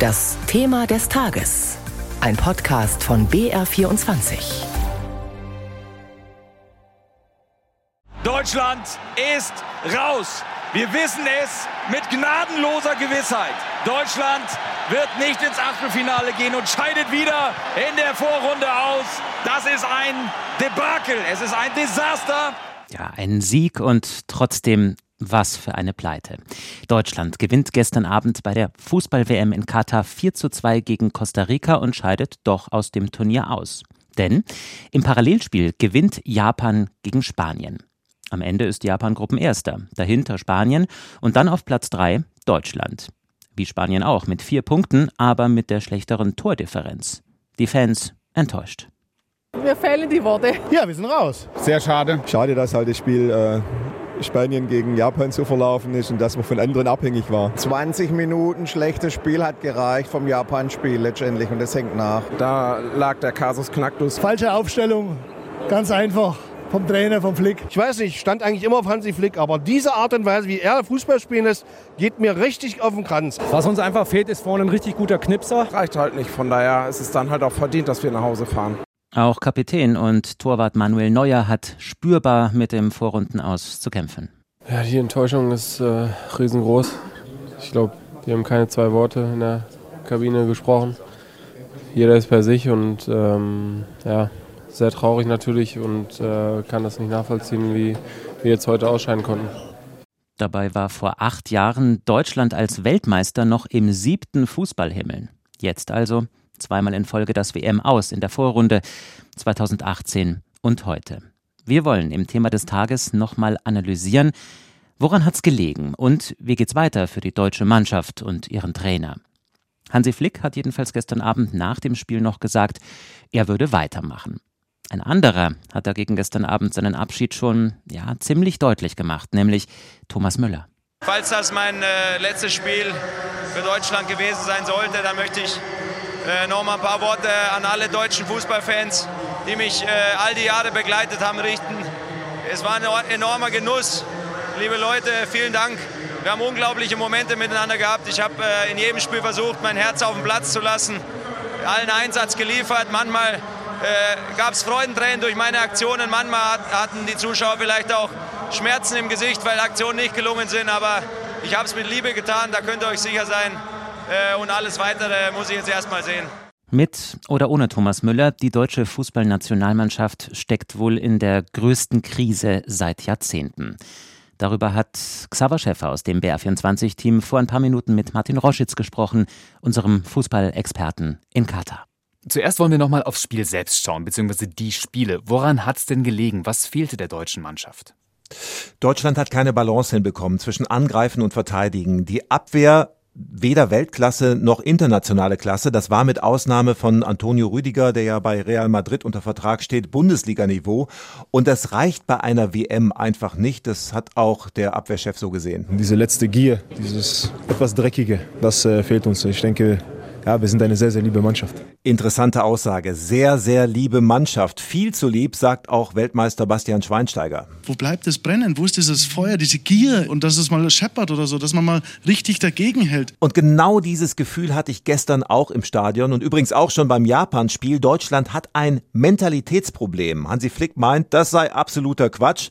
Das Thema des Tages. Ein Podcast von BR24. Deutschland ist raus. Wir wissen es mit gnadenloser Gewissheit. Deutschland wird nicht ins Achtelfinale gehen und scheidet wieder in der Vorrunde aus. Das ist ein Debakel. Es ist ein Desaster. Ja, ein Sieg und trotzdem was für eine Pleite. Deutschland gewinnt gestern Abend bei der Fußball-WM in Katar 4 zu 2 gegen Costa Rica und scheidet doch aus dem Turnier aus. Denn im Parallelspiel gewinnt Japan gegen Spanien. Am Ende ist Japan Gruppenerster, dahinter Spanien und dann auf Platz 3 Deutschland. Wie Spanien auch, mit vier Punkten, aber mit der schlechteren Tordifferenz. Die Fans enttäuscht. Mir fehlen die Worte. Ja, wir sind raus. Sehr schade. Schade, dass halt das Spiel äh, Spanien gegen Japan so verlaufen ist und dass man von anderen abhängig war. 20 Minuten schlechtes Spiel hat gereicht vom Japan-Spiel letztendlich und das hängt nach. Da lag der Kasus Knacktus. Falsche Aufstellung, ganz einfach. Vom Trainer, vom Flick. Ich weiß nicht, stand eigentlich immer auf Hansi Flick, aber diese Art und Weise, wie er Fußball spielen lässt, geht mir richtig auf den Kranz. Was uns einfach fehlt, ist vorne ein richtig guter Knipser. Reicht halt nicht, von daher ist es dann halt auch verdient, dass wir nach Hause fahren. Auch Kapitän und Torwart Manuel Neuer hat spürbar mit dem Vorrundenaus zu kämpfen. Ja, die Enttäuschung ist äh, riesengroß. Ich glaube, die haben keine zwei Worte in der Kabine gesprochen. Jeder ist bei sich und ähm, ja, sehr traurig natürlich und äh, kann das nicht nachvollziehen, wie wir jetzt heute ausscheiden konnten. Dabei war vor acht Jahren Deutschland als Weltmeister noch im siebten Fußballhimmel. Jetzt also zweimal in Folge das WM aus in der Vorrunde 2018 und heute. Wir wollen im Thema des Tages nochmal analysieren, woran hat es gelegen und wie geht's weiter für die deutsche Mannschaft und ihren Trainer. Hansi Flick hat jedenfalls gestern Abend nach dem Spiel noch gesagt, er würde weitermachen. Ein anderer hat dagegen gestern Abend seinen Abschied schon ja, ziemlich deutlich gemacht, nämlich Thomas Müller. Falls das mein äh, letztes Spiel für Deutschland gewesen sein sollte, dann möchte ich äh, noch mal ein paar Worte an alle deutschen Fußballfans, die mich äh, all die Jahre begleitet haben, richten. Es war ein enormer Genuss. Liebe Leute, vielen Dank. Wir haben unglaubliche Momente miteinander gehabt. Ich habe äh, in jedem Spiel versucht, mein Herz auf den Platz zu lassen, allen Einsatz geliefert. Manchmal äh, gab es Freudentränen durch meine Aktionen. Manchmal hat, hatten die Zuschauer vielleicht auch Schmerzen im Gesicht, weil Aktionen nicht gelungen sind. Aber ich habe es mit Liebe getan, da könnt ihr euch sicher sein. Äh, und alles Weitere muss ich jetzt erstmal sehen. Mit oder ohne Thomas Müller, die deutsche Fußballnationalmannschaft steckt wohl in der größten Krise seit Jahrzehnten. Darüber hat Xaver Schäffer aus dem BR24-Team vor ein paar Minuten mit Martin Roschitz gesprochen, unserem Fußballexperten in Katar. Zuerst wollen wir nochmal aufs Spiel selbst schauen, beziehungsweise die Spiele. Woran hat es denn gelegen? Was fehlte der deutschen Mannschaft? Deutschland hat keine Balance hinbekommen zwischen Angreifen und Verteidigen. Die Abwehr weder Weltklasse noch internationale Klasse. Das war mit Ausnahme von Antonio Rüdiger, der ja bei Real Madrid unter Vertrag steht, Bundesliga-Niveau. Und das reicht bei einer WM einfach nicht. Das hat auch der Abwehrchef so gesehen. Diese letzte Gier, dieses etwas Dreckige, das äh, fehlt uns. Ich denke, ja, wir sind eine sehr, sehr liebe Mannschaft. Interessante Aussage. Sehr, sehr liebe Mannschaft. Viel zu lieb, sagt auch Weltmeister Bastian Schweinsteiger. Wo bleibt das Brennen? Wo ist dieses Feuer, diese Gier und dass es mal scheppert oder so, dass man mal richtig dagegen hält? Und genau dieses Gefühl hatte ich gestern auch im Stadion und übrigens auch schon beim Japan-Spiel. Deutschland hat ein Mentalitätsproblem. Hansi Flick meint, das sei absoluter Quatsch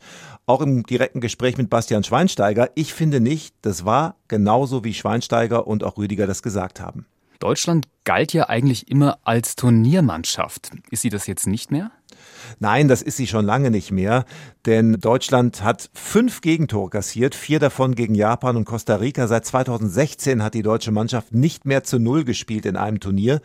auch im direkten Gespräch mit Bastian Schweinsteiger. Ich finde nicht, das war genauso wie Schweinsteiger und auch Rüdiger das gesagt haben. Deutschland galt ja eigentlich immer als Turniermannschaft. Ist sie das jetzt nicht mehr? Nein, das ist sie schon lange nicht mehr, denn Deutschland hat fünf Gegentore kassiert, vier davon gegen Japan und Costa Rica. Seit 2016 hat die deutsche Mannschaft nicht mehr zu Null gespielt in einem Turnier.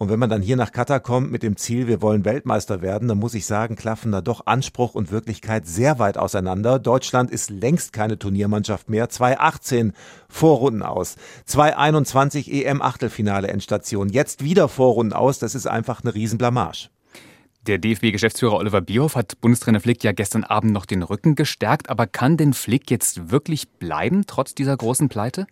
Und wenn man dann hier nach Katar kommt mit dem Ziel, wir wollen Weltmeister werden, dann muss ich sagen, klaffen da doch Anspruch und Wirklichkeit sehr weit auseinander. Deutschland ist längst keine Turniermannschaft mehr. 2018 Vorrunden aus. 2021 EM Achtelfinale Endstation. Jetzt wieder Vorrunden aus. Das ist einfach eine Riesenblamage. Der DFB-Geschäftsführer Oliver Bierhoff hat Bundestrainer Flick ja gestern Abend noch den Rücken gestärkt. Aber kann denn Flick jetzt wirklich bleiben, trotz dieser großen Pleite?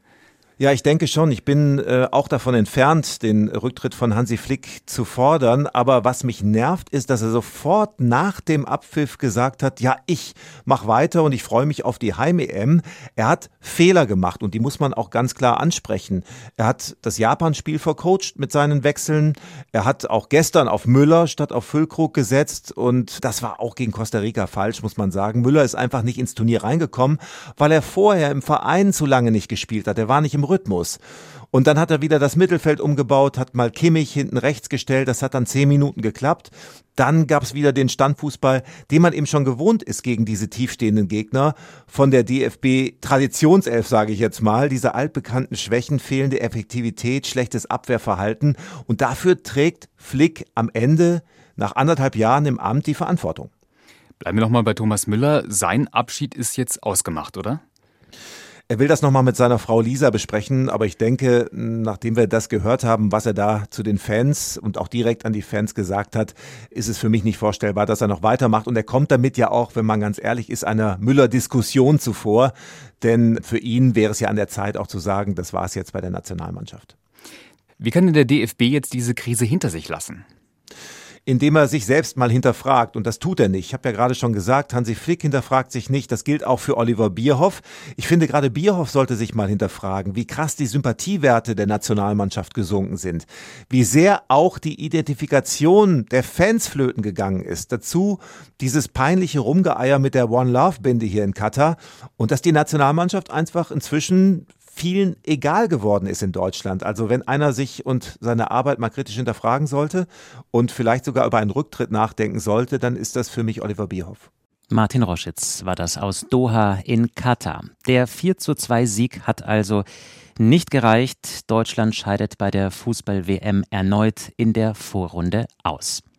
Ja, ich denke schon. Ich bin äh, auch davon entfernt, den Rücktritt von Hansi Flick zu fordern. Aber was mich nervt, ist, dass er sofort nach dem Abpfiff gesagt hat, ja, ich mach weiter und ich freue mich auf die Heim-EM. Er hat Fehler gemacht und die muss man auch ganz klar ansprechen. Er hat das Japan-Spiel vercoacht mit seinen Wechseln. Er hat auch gestern auf Müller statt auf Füllkrug gesetzt und das war auch gegen Costa Rica falsch, muss man sagen. Müller ist einfach nicht ins Turnier reingekommen, weil er vorher im Verein zu lange nicht gespielt hat. Er war nicht im Rhythmus. Und dann hat er wieder das Mittelfeld umgebaut, hat mal Kimmich hinten rechts gestellt, das hat dann zehn Minuten geklappt. Dann gab es wieder den Standfußball, den man eben schon gewohnt ist gegen diese tiefstehenden Gegner. Von der DFB Traditionself, sage ich jetzt mal, diese altbekannten Schwächen, fehlende Effektivität, schlechtes Abwehrverhalten. Und dafür trägt Flick am Ende nach anderthalb Jahren im Amt die Verantwortung. Bleiben wir nochmal bei Thomas Müller. Sein Abschied ist jetzt ausgemacht, oder? Er will das nochmal mit seiner Frau Lisa besprechen, aber ich denke, nachdem wir das gehört haben, was er da zu den Fans und auch direkt an die Fans gesagt hat, ist es für mich nicht vorstellbar, dass er noch weitermacht. Und er kommt damit ja auch, wenn man ganz ehrlich ist, einer Müller-Diskussion zuvor. Denn für ihn wäre es ja an der Zeit auch zu sagen, das war es jetzt bei der Nationalmannschaft. Wie kann denn der DFB jetzt diese Krise hinter sich lassen? Indem er sich selbst mal hinterfragt. Und das tut er nicht. Ich habe ja gerade schon gesagt, Hansi Flick hinterfragt sich nicht. Das gilt auch für Oliver Bierhoff. Ich finde, gerade Bierhoff sollte sich mal hinterfragen, wie krass die Sympathiewerte der Nationalmannschaft gesunken sind. Wie sehr auch die Identifikation der Fans flöten gegangen ist. Dazu dieses peinliche Rumgeeier mit der One Love Binde hier in Katar. Und dass die Nationalmannschaft einfach inzwischen vielen egal geworden ist in Deutschland. Also wenn einer sich und seine Arbeit mal kritisch hinterfragen sollte und vielleicht sogar über einen Rücktritt nachdenken sollte, dann ist das für mich Oliver Bierhoff. Martin Roschitz war das aus Doha in Katar. Der 4 zu 2 Sieg hat also nicht gereicht. Deutschland scheidet bei der Fußball-WM erneut in der Vorrunde aus.